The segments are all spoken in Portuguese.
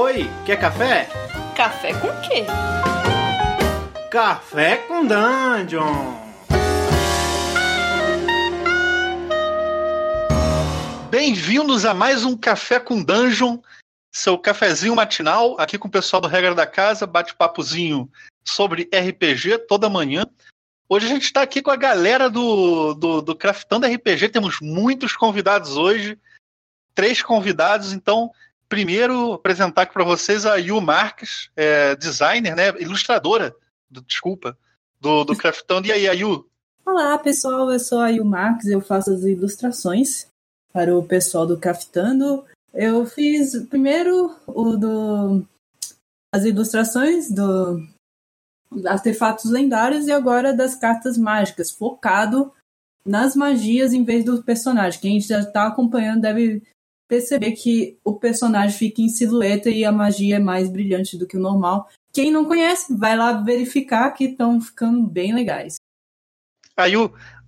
Oi, quer café? Café com quê? Café com Dungeon! Bem-vindos a mais um Café com Dungeon, seu cafezinho matinal, aqui com o pessoal do Regra da Casa, bate-papozinho sobre RPG toda manhã. Hoje a gente está aqui com a galera do, do, do Craftando RPG, temos muitos convidados hoje, três convidados, então primeiro apresentar aqui para vocês a Yu Marques, é, designer, né, ilustradora, do, desculpa, do, do Craftando. E aí, Yu? Olá, pessoal, eu sou a Yu Marques, eu faço as ilustrações para o pessoal do Craftando. Eu fiz primeiro o do as ilustrações do artefatos lendários e agora das cartas mágicas, focado nas magias em vez do personagem. Quem já está acompanhando deve perceber que o personagem fica em silhueta e a magia é mais brilhante do que o normal. Quem não conhece, vai lá verificar que estão ficando bem legais. Aí,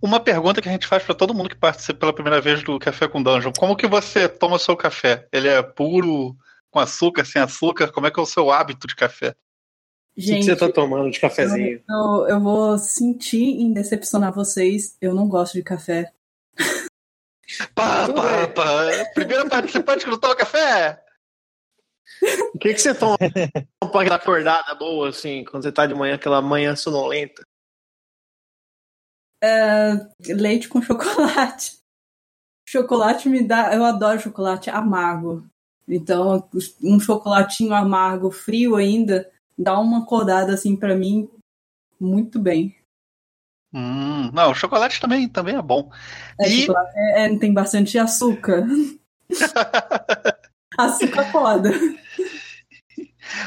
uma pergunta que a gente faz para todo mundo que participa pela primeira vez do Café com Dungeon. Como que você toma o seu café? Ele é puro, com açúcar, sem açúcar? Como é que é o seu hábito de café? Gente, o que você tá tomando de cafezinho? Eu, eu vou sentir em decepcionar vocês. Eu não gosto de café. Pá, pá, pá. Primeiro participante que não toma café? O que, que você toma pra aquela acordada boa, assim, quando você tá de manhã, aquela manhã sonolenta? É, leite com chocolate. Chocolate me dá. Eu adoro chocolate amargo. Então, um chocolatinho amargo, frio ainda, dá uma acordada assim para mim muito bem. Hum, não, o chocolate também, também é bom. É, e... chocolate é, é, tem bastante açúcar. açúcar foda.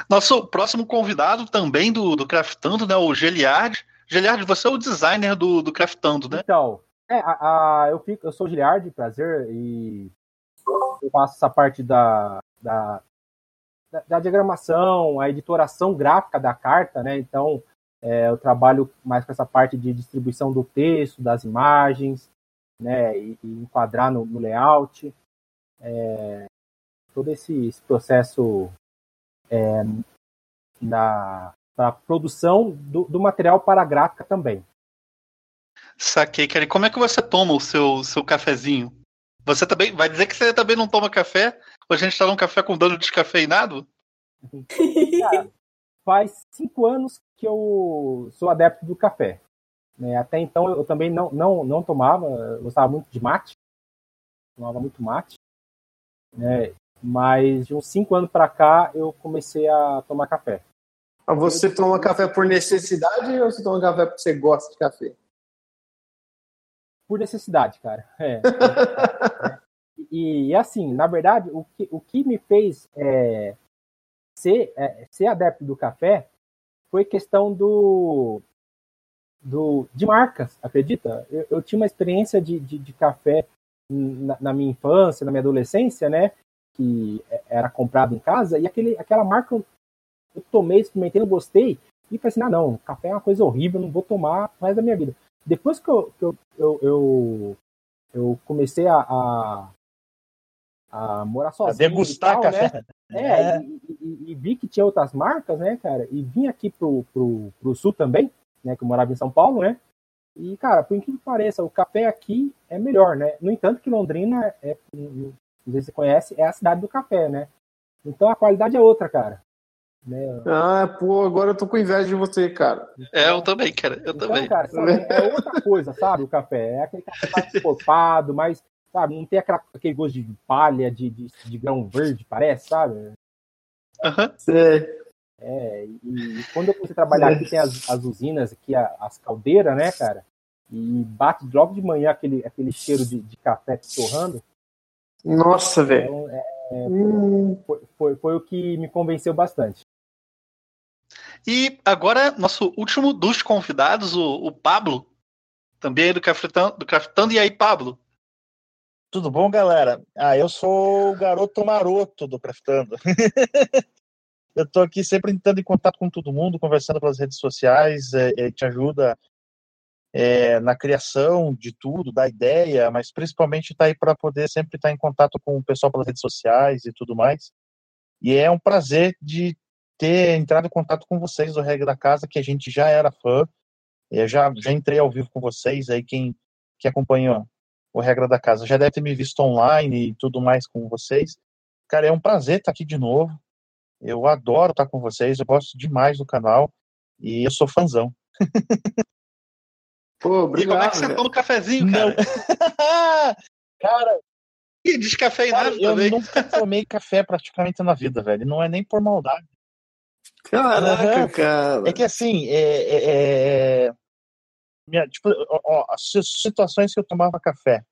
Nosso próximo convidado também do, do Craftando, né, o Geliard. Geliard, você é o designer do, do Craftando, né? Então, é, a, a, eu, fico, eu sou o Geliard, prazer, e eu faço essa parte da, da, da, da diagramação, a editoração gráfica da carta, né? Então, é, eu trabalho mais com essa parte de distribuição do texto, das imagens, né, e, e enquadrar no, no layout. É, todo esse, esse processo é, da, da produção do, do, material para a gráfica também. Saquei, Kelly. Como é que você toma o seu, seu cafezinho? Você também vai dizer que você também não toma café? Ou a gente está num café com dano descafeinado? Cara, faz cinco anos que eu sou adepto do café. Né? Até então eu também não, não, não tomava, eu gostava muito de mate, tomava muito mate. Né? Mas de uns cinco anos para cá eu comecei a tomar café. Você eu, toma café por necessidade ou você toma café porque você gosta de café? Por necessidade, cara. É. e, e, assim, na verdade, o que, o que me fez é, ser, é, ser adepto do café foi questão do, do de marcas, acredita? Eu, eu tinha uma experiência de, de, de café na, na, minha infância, na minha adolescência, né? Que era comprado em casa, e aquele, aquela marca eu, eu tomei, experimentei, não gostei, e falei assim, ah não, café é uma coisa horrível, não vou tomar mais da minha vida. Depois que eu, que eu, eu, eu, eu comecei a, a, a morar sozinho. A degustar tal, né? café. Né? É, é. E, e, e, vi que tinha outras marcas, né, cara? E vim aqui pro, pro, pro sul também, né? Que eu morava em São Paulo, né? E, cara, por incrível que pareça, o café aqui é melhor, né? No entanto, que Londrina, é, não sei se você conhece, é a cidade do café, né? Então a qualidade é outra, cara. Né? Ah, pô, agora eu tô com inveja de você, cara. É, eu também, cara. Eu então, também. Cara, sabe, é outra coisa, sabe? O café. É aquele café mais encorpado, mais sabe? Não tem aquela, aquele gosto de palha, de, de, de grão verde, parece, sabe? Uhum. É. é, e quando eu comecei a trabalhar aqui, tem as, as usinas aqui, as caldeiras, né, cara? E bate logo de manhã aquele, aquele cheiro de, de café torrando. Nossa, velho. Então, é, é, hum. foi, foi, foi, o que me convenceu bastante. E agora, nosso último dos convidados, o, o Pablo, também é do Craftando, do Craftando. E aí, Pablo? Tudo bom, galera? Ah, eu sou o garoto maroto do Craftando. eu estou aqui sempre entrando em contato com todo mundo, conversando pelas redes sociais, é, é, te ajuda é, na criação de tudo, da ideia, mas principalmente está aí para poder sempre estar tá em contato com o pessoal pelas redes sociais e tudo mais. E é um prazer de ter entrado em contato com vocês do Regra da Casa, que a gente já era fã. Eu já, já entrei ao vivo com vocês, aí quem, quem acompanha o Regra da Casa já deve ter me visto online e tudo mais com vocês. Cara, é um prazer estar aqui de novo. Eu adoro estar com vocês, eu gosto demais do canal e eu sou fãzão. Pô, obrigado. E como é que você toma cafezinho, cara? cara, e descafeinado cara, eu também. nunca tomei café praticamente na vida, velho. Não é nem por maldade. Caraca, uhum. cara. É que assim, é, é, é... Minha, tipo, ó, as situações que eu tomava café,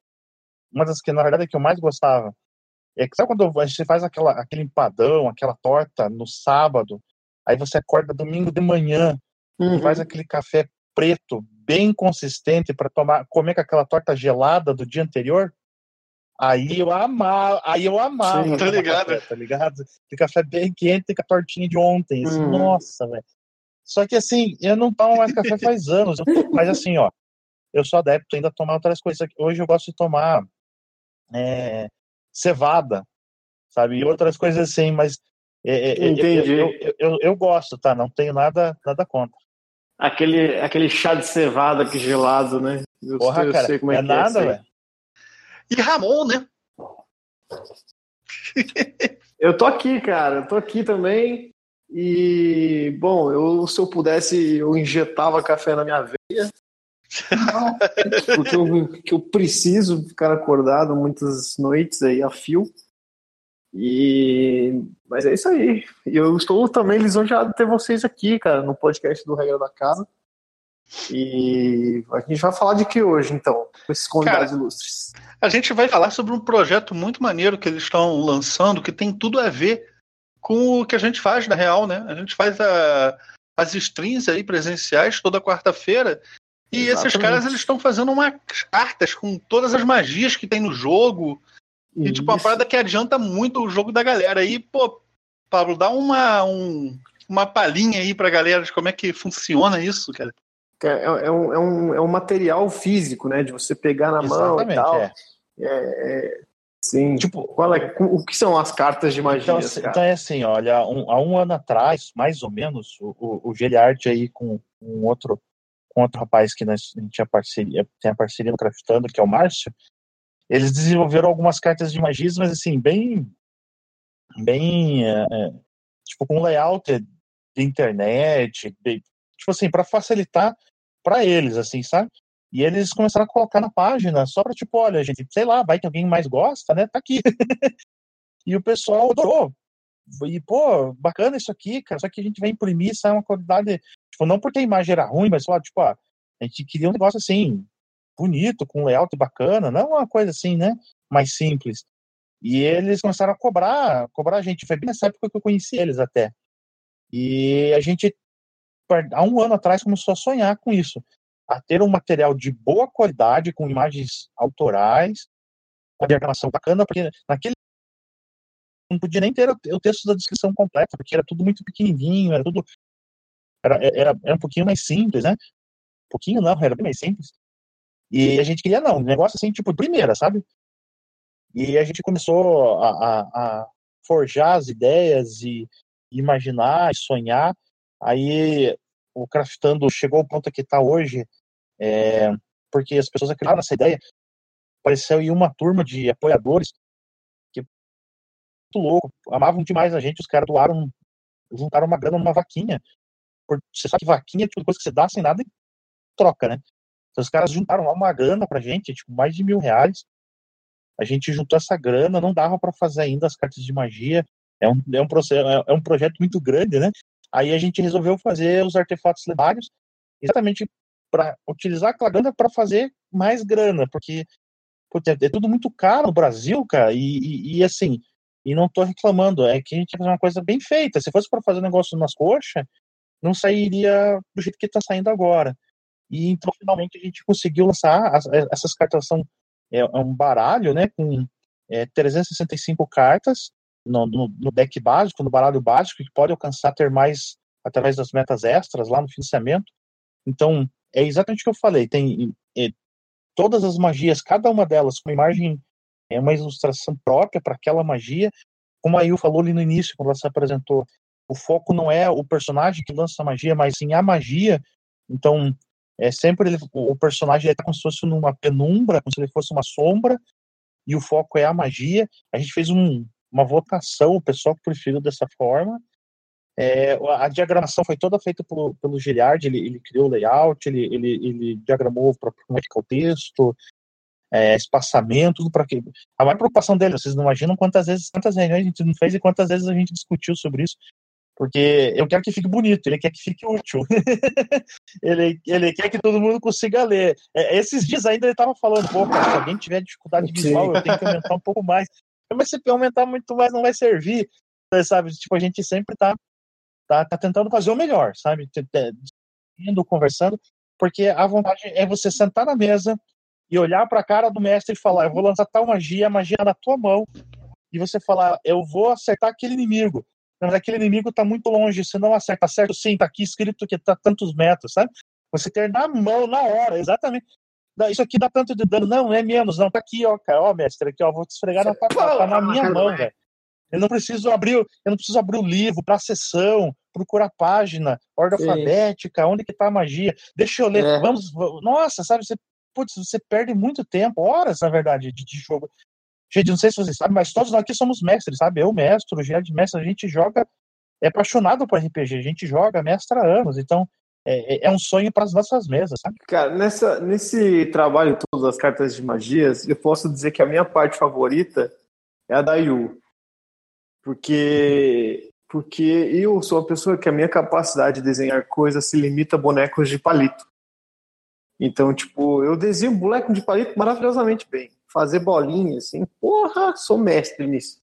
uma das que na verdade é que eu mais gostava, é que sabe quando você faz aquela, aquele empadão, aquela torta no sábado, aí você acorda domingo de manhã uhum. e faz aquele café preto, bem consistente para tomar, comer com aquela torta gelada do dia anterior? Aí eu amava, aí eu amava. Sim, tá ligado? Café, tá ligado? De café bem quente com a tortinha de ontem. Assim, hum. Nossa, velho. Só que assim, eu não tomo mais café faz anos. Mas assim, ó, eu sou adepto ainda a tomar outras coisas. Hoje eu gosto de tomar é, cevada, sabe? E outras coisas assim, mas. É, é, Entendi. Eu, eu, eu, eu, gosto, tá? Não tenho nada, nada contra. Aquele, aquele chá de cevada que gelado, né? Eu, Porra, cara, é, é nada, velho. E Ramon, né? eu tô aqui, cara. Eu tô aqui também. E, bom, eu, se eu pudesse, eu injetava café na minha veia. porque eu, que eu preciso ficar acordado muitas noites aí a fio. E mas é isso aí. Eu estou também lisonjeado de ter vocês aqui, cara, no podcast do Regra da Casa. E a gente vai falar de que hoje, então, com esses convidados Cara, ilustres? A gente vai falar sobre um projeto muito maneiro que eles estão lançando, que tem tudo a ver com o que a gente faz na real, né? A gente faz a, as streams aí presenciais toda quarta-feira. E Exatamente. esses caras eles estão fazendo umas cartas com todas as magias que tem no jogo. Isso. E tipo, uma parada que adianta muito o jogo da galera. E, pô, Pablo, dá uma, um, uma palhinha aí pra galera de como é que funciona isso, cara. É, é, um, é, um, é um material físico, né? De você pegar na Exatamente, mão e tal. É. É, é, sim. Tipo, qual é, o que são as cartas de magia? Então, assim, então é assim, olha, um, há um ano atrás, mais ou menos, o, o, o Geliard aí com um outro, com outro rapaz que nós, a gente tinha parceria, tem a parceria no Craftando, que é o Márcio, eles desenvolveram algumas cartas de magias, mas assim, bem, bem, é, é tipo, com layout de internet, bem, tipo assim, para facilitar para eles, assim, sabe? E eles começaram a colocar na página só para tipo, olha, gente, sei lá, vai que alguém mais gosta, né? Tá aqui. e o pessoal adorou. E, pô, bacana isso aqui, cara. Só que a gente vai imprimir, sai uma qualidade. Tipo, não porque a imagem era ruim, mas, lá, tipo, ó, a gente queria um negócio assim, bonito, com layout bacana, não uma coisa assim, né? Mais simples. E eles começaram a cobrar, cobrar a gente. Foi bem nessa época que eu conheci eles até. E a gente há um ano atrás começou a sonhar com isso, a ter um material de boa qualidade, com imagens autorais, com a diagramação bacana, porque naquele não podia nem ter o texto da descrição completa, porque era tudo muito pequenininho, era tudo era, era, era um pouquinho mais simples, né? Um pouquinho não, era bem mais simples. E a gente queria não, um negócio assim, tipo, primeira, sabe? E a gente começou a, a, a forjar as ideias e imaginar, e sonhar. Aí o Craftando chegou ao ponto que está hoje, é, porque as pessoas acreditaram nessa ideia. Apareceu aí uma turma de apoiadores que muito louco, amavam demais a gente, os caras doaram, juntaram uma grana numa vaquinha. Você sabe que vaquinha é tipo coisa que você dá sem nada e troca, né? Então os caras juntaram lá uma grana pra gente, tipo, mais de mil reais. A gente juntou essa grana, não dava para fazer ainda as cartas de magia. É um, é um, processo, é, é um projeto muito grande, né? Aí a gente resolveu fazer os artefatos lendários exatamente para utilizar aquela grana para fazer mais grana, porque putz, é tudo muito caro no Brasil, cara, e, e, e, assim, e não tô reclamando, é que a gente que fazer uma coisa bem feita. Se fosse para fazer um negócio nas coxas, não sairia do jeito que está saindo agora. E então, finalmente, a gente conseguiu lançar as, essas cartas são é, é, um baralho, né, com é, 365 cartas, no, no, no, deck básico, no baralho básico, que pode alcançar ter mais através das metas extras lá no financiamento. Então, é exatamente o que eu falei. Tem é, todas as magias, cada uma delas com imagem, é uma ilustração própria para aquela magia, como a Yu falou ali no início, quando ela se apresentou, o foco não é o personagem que lança a magia, mas sim a magia. Então, é sempre ele, o personagem está como se fosse numa penumbra, como se ele fosse uma sombra, e o foco é a magia. A gente fez um, uma votação, o pessoal preferiu dessa forma. É, a diagramação foi toda feita pelo, pelo Giliard, ele, ele criou o layout, ele, ele, ele diagramou para como é que é o texto, é, espaçamento, tudo para quê? A maior preocupação dele, vocês não imaginam quantas vezes, quantas reuniões a gente não fez e quantas vezes a gente discutiu sobre isso, porque eu quero que fique bonito, ele quer que fique útil, ele, ele quer que todo mundo consiga ler. É, esses dias ainda ele estava falando, pô, cara, se alguém tiver dificuldade visual, eu tenho que aumentar um pouco mais. Mas se aumentar muito mais, não vai servir, sabe? Tipo, a gente sempre tá, tá, tá tentando fazer o melhor, sabe? Indo, conversando, porque a vontade é você sentar na mesa, e olhar para a cara do mestre e falar: Eu vou lançar tal magia, a magia na tua mão, e você falar: Eu vou acertar aquele inimigo. Mas aquele inimigo está muito longe, você não acerta. Certo, sim, está aqui escrito que está tantos metros, sabe? Você ter na mão, na hora, exatamente. Isso aqui dá tanto de dano. Não, é menos. Não, tá aqui, ó, cara. Ó, mestre, aqui, ó, vou te esfregar na tua. Tá na minha mão, velho. Eu não preciso abrir, eu não preciso abrir o livro para a sessão, procurar a página, ordem Sim. alfabética, onde que tá a magia. Deixa eu ler. É. Vamos, nossa, sabe, você putz, você perde muito tempo, horas, na verdade, de, de jogo. Gente, não sei se vocês sabem, mas todos nós aqui somos mestres, sabe? Eu, mestre, o Gerard mestre, a gente joga, é apaixonado por RPG, a gente joga mestre há anos, então é, é, é um sonho para as nossas mesas, sabe? Cara, nessa, nesse trabalho todo das cartas de magias, eu posso dizer que a minha parte favorita é a da Yu. Porque, porque eu sou uma pessoa que a minha capacidade de desenhar coisas se limita a bonecos de palito. Então, tipo, eu desenho boneco de palito maravilhosamente bem. Fazer bolinha, assim, porra, sou mestre nisso.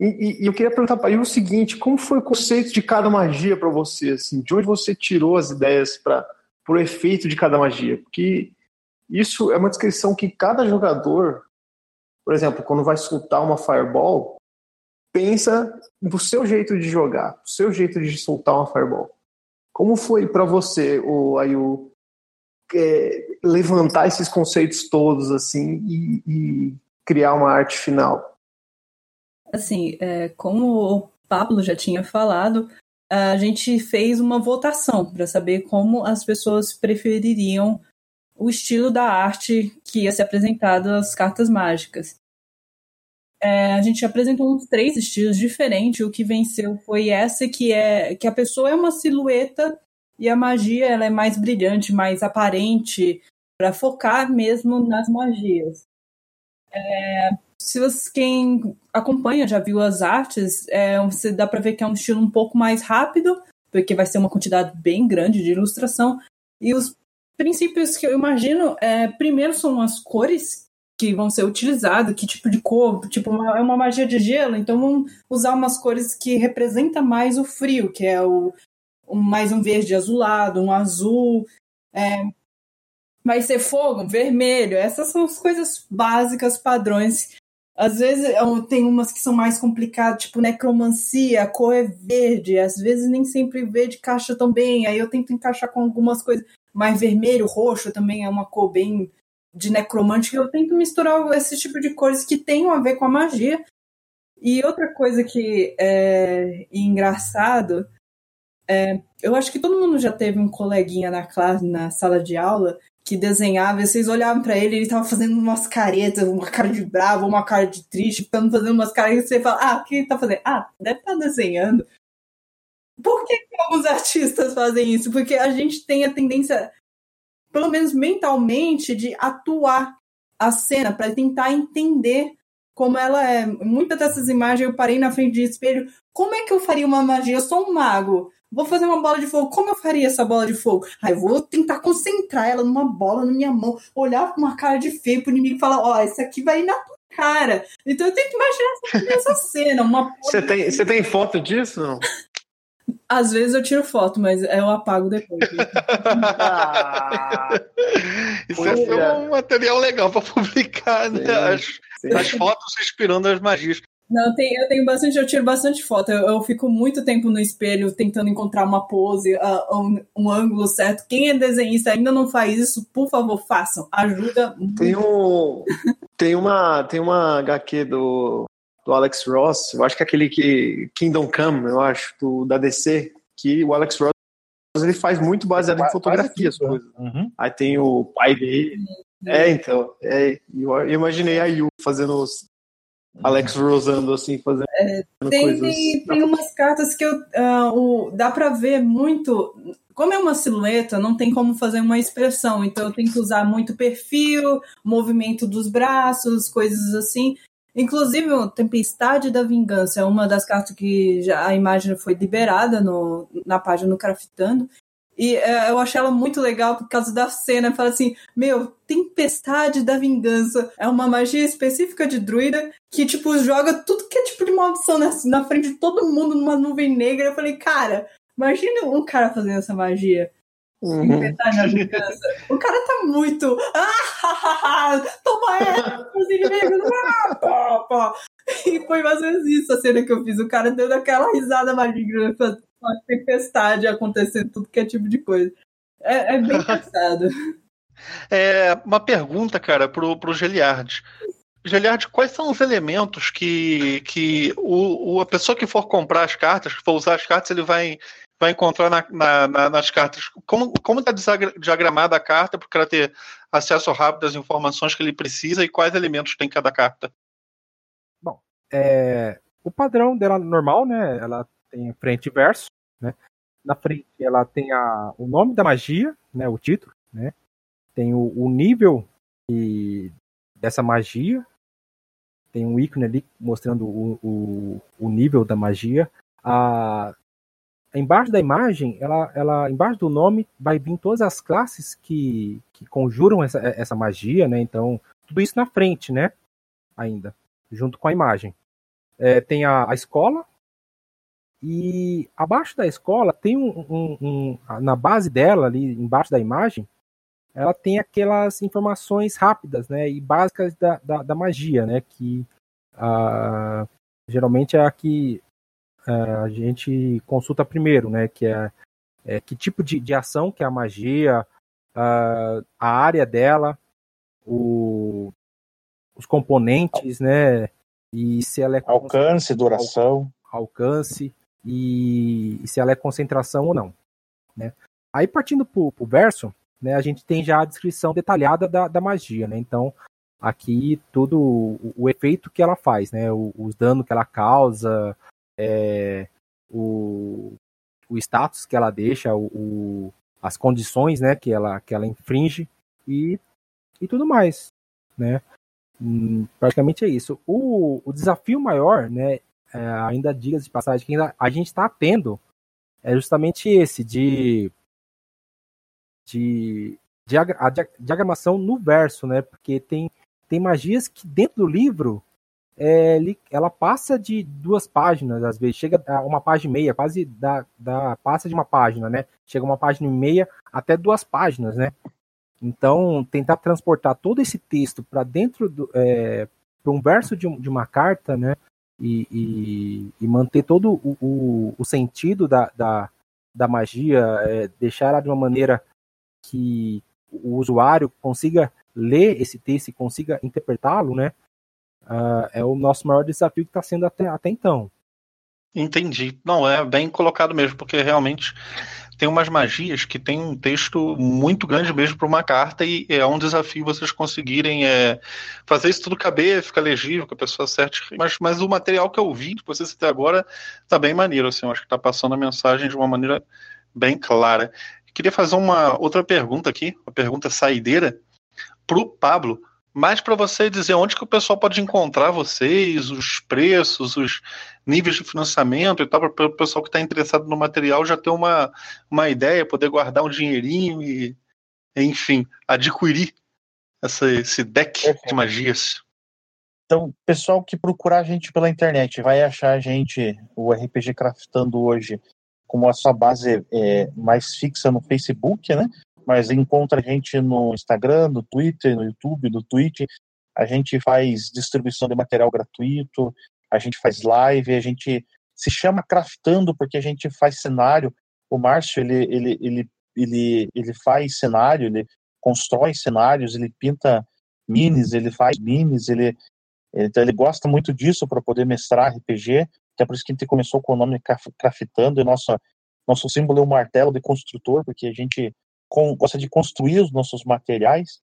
E, e, e eu queria perguntar para o seguinte: como foi o conceito de cada magia para você? Assim, de onde você tirou as ideias para o efeito de cada magia? Porque isso é uma descrição que cada jogador, por exemplo, quando vai soltar uma fireball, pensa no seu jeito de jogar, no seu jeito de soltar uma fireball. Como foi para você, o Ayu, é, levantar esses conceitos todos assim e, e criar uma arte final? Assim, é, como o Pablo já tinha falado, a gente fez uma votação para saber como as pessoas prefeririam o estilo da arte que ia ser apresentado às cartas mágicas. É, a gente apresentou uns três estilos diferentes. O que venceu foi essa que é que a pessoa é uma silhueta e a magia ela é mais brilhante, mais aparente, para focar mesmo nas magias. É, se você, quem acompanha já viu as artes, é, você dá para ver que é um estilo um pouco mais rápido, porque vai ser uma quantidade bem grande de ilustração. E os princípios que eu imagino, é, primeiro são as cores que vão ser utilizadas, que tipo de cor, tipo, é uma magia de gelo, então vamos usar umas cores que representam mais o frio, que é o mais um verde azulado, um azul. É, vai ser fogo, vermelho. Essas são as coisas básicas, padrões. Às vezes tem umas que são mais complicadas, tipo necromancia, a cor é verde, às vezes nem sempre verde caixa tão bem, aí eu tento encaixar com algumas coisas mais vermelho, roxo também é uma cor bem de necromante, eu tento misturar esse tipo de cores que tenham a ver com a magia. E outra coisa que é engraçado é, eu acho que todo mundo já teve um coleguinha na classe, na sala de aula, que desenhava, e vocês olhavam para ele, ele tava fazendo umas caretas, uma cara de bravo, uma cara de triste, ficando fazendo umas caretas, e você fala, ah, o que ele tá fazendo? Ah, deve estar tá desenhando. Por que alguns artistas fazem isso? Porque a gente tem a tendência, pelo menos mentalmente, de atuar a cena para tentar entender como ela é. Muitas dessas imagens eu parei na frente de espelho. Como é que eu faria uma magia? Eu sou um mago. Vou fazer uma bola de fogo. Como eu faria essa bola de fogo? Aí eu vou tentar concentrar ela numa bola na minha mão, olhar com uma cara de feio pro inimigo e falar: Ó, oh, esse aqui vai ir na tua cara. Então eu tenho que imaginar essa, cena. Uma você, tem, você tem foto disso? Não? Às vezes eu tiro foto, mas eu apago depois. ah, Isso é, é um material legal para publicar, né? As, as fotos inspirando as magias. Não, tem, eu tenho bastante, eu tiro bastante foto. Eu, eu, fico muito tempo no espelho tentando encontrar uma pose, uh, um, um, ângulo certo. Quem é desenhista ainda não faz isso, por favor, façam. Ajuda muito. Tem, um, tem, uma, tem uma HQ do, do Alex Ross, eu acho que é aquele que Kingdom Come, eu acho, do, da DC, que o Alex Ross ele faz muito baseado em fotografia as coisas. Uhum. Aí tem o pai dele. É, então. É, eu imaginei a Yu fazendo os Alex Rosando assim, fazendo é, tem, coisas. Tem, tem umas cartas que eu, uh, o, dá para ver muito. Como é uma silhueta, não tem como fazer uma expressão, então eu tenho que usar muito perfil, movimento dos braços, coisas assim. Inclusive, o Tempestade da Vingança é uma das cartas que já a imagem foi liberada no, na página no Craftando. E é, eu achei ela muito legal por causa da cena. Fala assim: Meu, Tempestade da Vingança é uma magia específica de druida que, tipo, joga tudo que é tipo de maldição na, na frente de todo mundo numa nuvem negra. Eu falei, cara, imagina um cara fazendo essa magia. Uhum. O cara tá muito. Ah, toma essa, os inimigos. Ah, pô, pô. E foi mais ou menos isso a cena que eu fiz. O cara dando aquela risada maligna uma tempestade acontecendo, tudo que é tipo de coisa. É, é bem engraçado. É, uma pergunta, cara, pro, pro Geliard. Geliard, quais são os elementos que, que o, o, a pessoa que for comprar as cartas, que for usar as cartas, ele vai, vai encontrar na, na, na, nas cartas? Como, está diagramada a carta para o cara ter acesso rápido às informações que ele precisa e quais elementos tem cada carta? Bom, é, o padrão dela normal, né? Ela tem frente e verso, né? Na frente ela tem a, o nome da magia, né? O título, né? Tem o, o nível e, dessa magia. Tem um ícone ali mostrando o, o, o nível da magia. A, embaixo da imagem, ela, ela, embaixo do nome, vai vir todas as classes que, que conjuram essa, essa magia, né? Então, tudo isso na frente, né? Ainda, junto com a imagem. É, tem a, a, escola, e abaixo da escola tem um, um, um, na base dela ali embaixo da imagem ela tem aquelas informações rápidas né e básicas da, da, da magia né que uh, geralmente é a que a gente consulta primeiro né que é, é que tipo de, de, ação que é a magia uh, a área dela o, os componentes né e se ela é alcance duração alcance e, e se ela é concentração ou não. Né? Aí partindo para o verso, né, a gente tem já a descrição detalhada da, da magia, né? Então aqui tudo o, o, efeito que ela faz, né? O, os danos que ela causa, é, o, o status que ela deixa, o, as condições, né? Que ela que ela infringe e, e tudo mais, né? Hum, praticamente é isso. O, o desafio maior, né? é, ainda dias de passagem que ainda a gente está tendo é justamente esse de de, de a diagramação no verso, né? Porque tem tem magias que dentro do livro é, ela passa de duas páginas, às vezes chega a uma página e meia, quase da, da passa de uma página, né? Chega uma página e meia até duas páginas, né? Então tentar transportar todo esse texto para dentro do é, para um verso de, de uma carta, né? e, e, e manter todo o, o, o sentido da, da, da magia, é, deixar ela de uma maneira que o usuário consiga ler esse texto e consiga interpretá-lo, né? Uh, é o nosso maior desafio que está sendo até, até então. Entendi. Não, é bem colocado mesmo, porque realmente tem umas magias que tem um texto muito grande mesmo para uma carta e é um desafio vocês conseguirem é, fazer isso tudo caber, ficar legível, que a pessoa acerte. Mas, mas o material que eu vi de vocês até agora tá bem maneiro, assim, eu acho que tá passando a mensagem de uma maneira bem clara. queria fazer uma outra pergunta aqui, uma pergunta saideira, para o Pablo mais para você dizer onde que o pessoal pode encontrar vocês, os preços, os níveis de financiamento e tal, para o pessoal que está interessado no material já ter uma, uma ideia, poder guardar um dinheirinho e, enfim, adquirir essa, esse deck de magias. Então, pessoal que procurar a gente pela internet vai achar a gente, o RPG Craftando hoje, como a sua base é, mais fixa no Facebook, né? Mas encontra a gente no Instagram, no Twitter, no YouTube, no Twitch. A gente faz distribuição de material gratuito, a gente faz live, a gente se chama Craftando porque a gente faz cenário. O Márcio, ele, ele, ele, ele, ele faz cenário, ele constrói cenários, ele pinta minis, ele faz minis, ele Então ele gosta muito disso para poder mestrar RPG, até por isso que a gente começou com o nome Craftando, e nossa, nosso símbolo é o martelo de construtor, porque a gente com, gosta de construir os nossos materiais.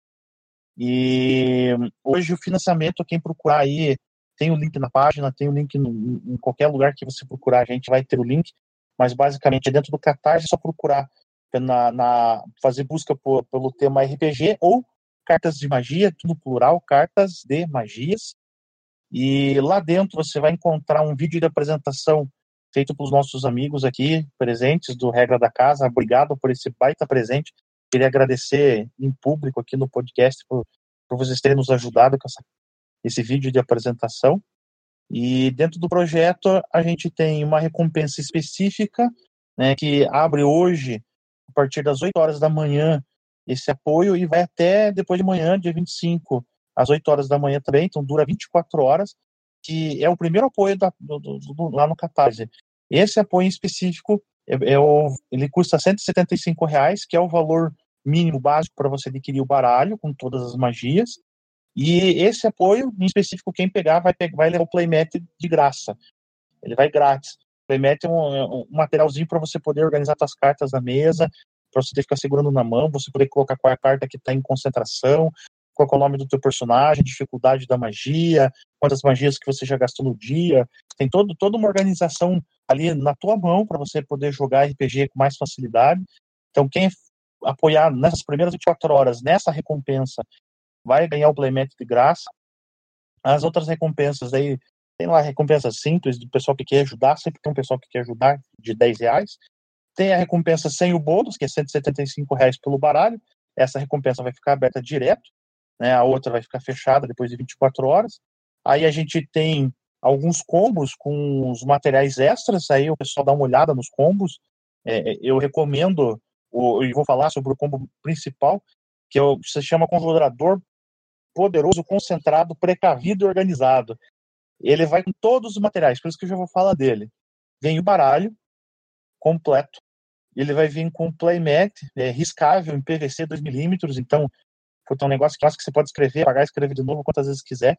E hoje o financiamento, quem procurar aí, tem o link na página, tem o link no, em qualquer lugar que você procurar, a gente vai ter o link, mas basicamente é dentro do Catarse, é só procurar na, na fazer busca por, pelo tema RPG ou cartas de magia, tudo plural, cartas de magias. E lá dentro você vai encontrar um vídeo de apresentação feito pelos nossos amigos aqui presentes do Regra da Casa. Obrigado por esse baita presente. Queria agradecer em público aqui no podcast por, por vocês terem nos ajudado com essa, esse vídeo de apresentação. E dentro do projeto a gente tem uma recompensa específica, né, que abre hoje a partir das 8 horas da manhã esse apoio e vai até depois de manhã, dia 25, às 8 horas da manhã também, então dura 24 horas, que é o primeiro apoio da, do, do, do, lá no Catarse. Esse apoio específico, é, é o, ele custa 175 reais, que é o valor mínimo básico para você adquirir o baralho com todas as magias, e esse apoio, em específico, quem pegar vai, pegar, vai levar o playmat de graça. Ele vai grátis. O playmat é um, é um materialzinho para você poder organizar suas cartas na mesa, para você ter que ficar segurando na mão, você poder colocar qual é a carta que está em concentração, qual é o nome do teu personagem, dificuldade da magia, quantas magias que você já gastou no dia. Tem todo, toda uma organização ali na tua mão para você poder jogar RPG com mais facilidade. Então, quem apoiar nessas primeiras 24 horas nessa recompensa vai ganhar o playmat de graça. As outras recompensas aí, tem lá recompensas simples do pessoal que quer ajudar, sempre tem um pessoal que quer ajudar de 10 reais. Tem a recompensa sem o bônus, que é 175 reais pelo baralho. Essa recompensa vai ficar aberta direto, né? A outra vai ficar fechada depois de 24 horas. Aí a gente tem alguns combos com os materiais extras, aí o pessoal dá uma olhada nos combos. É, eu recomendo, e vou falar sobre o combo principal, que é o, se chama Conjurador Poderoso, Concentrado, Precavido e Organizado. Ele vai com todos os materiais, por isso que eu já vou falar dele. Vem o baralho completo, ele vai vir com playmat é, riscável em PVC 2mm, então é um negócio que você pode escrever, apagar escrever de novo quantas vezes quiser.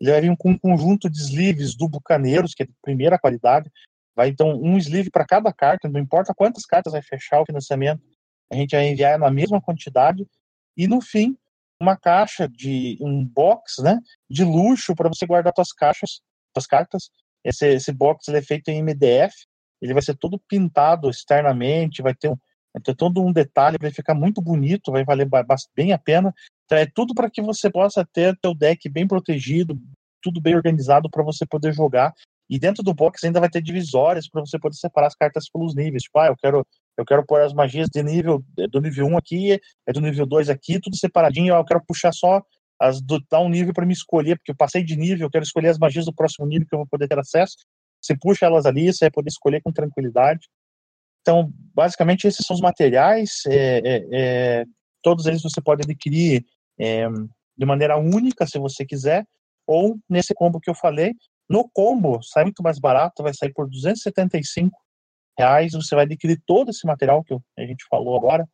Ele vai vir com um conjunto de sleeves do Bucaneiros, que é de primeira qualidade. Vai então um sleeve para cada carta, não importa quantas cartas vai fechar o financiamento, a gente vai enviar na mesma quantidade. E no fim, uma caixa de um box, né, de luxo para você guardar suas caixas, suas cartas. Esse, esse box é feito em MDF, ele vai ser todo pintado externamente, vai ter, um, ter todo um detalhe, vai ficar muito bonito, vai valer bem a pena. Então é tudo para que você possa ter seu deck bem protegido, tudo bem organizado para você poder jogar. E dentro do box ainda vai ter divisórias para você poder separar as cartas pelos níveis. Tipo, ah, eu quero eu quero pôr as magias de nível do nível 1 aqui, é do nível 2 aqui, tudo separadinho, eu quero puxar só as do dar um nível para me escolher, porque eu passei de nível, eu quero escolher as magias do próximo nível que eu vou poder ter acesso. Você puxa elas ali, você vai poder escolher com tranquilidade. Então, basicamente, esses são os materiais. É, é, é, todos eles você pode adquirir é, de maneira única, se você quiser, ou nesse combo que eu falei. No combo, sai muito mais barato, vai sair por 275 reais. Você vai adquirir todo esse material que a gente falou agora.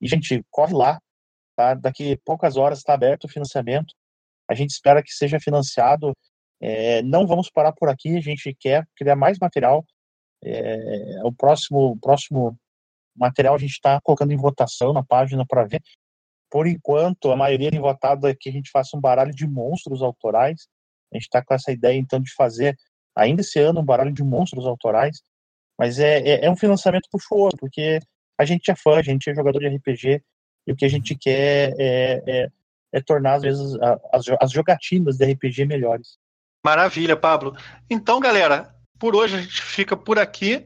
E, gente, corre lá. Tá? Daqui poucas horas está aberto o financiamento. A gente espera que seja financiado é, não vamos parar por aqui, a gente quer criar mais material. É, o próximo, próximo material a gente está colocando em votação na página para ver. Por enquanto, a maioria tem votado é que a gente faça um baralho de monstros autorais. A gente está com essa ideia, então, de fazer, ainda esse ano, um baralho de monstros autorais. Mas é, é, é um financiamento puxoso, porque a gente é fã, a gente é jogador de RPG, e o que a gente quer é, é, é tornar, às vezes, as, as jogatinas de RPG melhores. Maravilha, Pablo. Então, galera, por hoje a gente fica por aqui.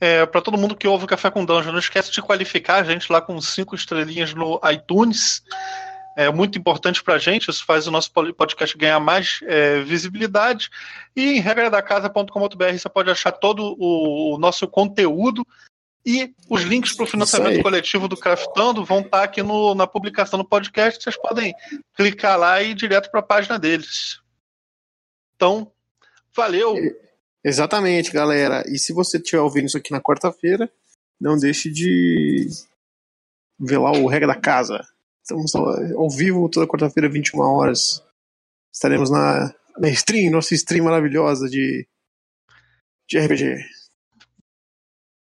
É, para todo mundo que ouve o Café com Dungeon, não esquece de qualificar a gente lá com cinco estrelinhas no iTunes. É muito importante para a gente, isso faz o nosso podcast ganhar mais é, visibilidade. E em regradacasa.com.br você pode achar todo o, o nosso conteúdo e os links para o financiamento coletivo do Craftando vão estar tá aqui no, na publicação do podcast. Vocês podem clicar lá e ir direto para a página deles. Então, valeu! Exatamente, galera. E se você estiver ouvindo isso aqui na quarta-feira, não deixe de ver lá o Regra da Casa. Estamos ao vivo toda quarta-feira, 21 horas. Estaremos na na stream, nossa stream maravilhosa de, de RPG.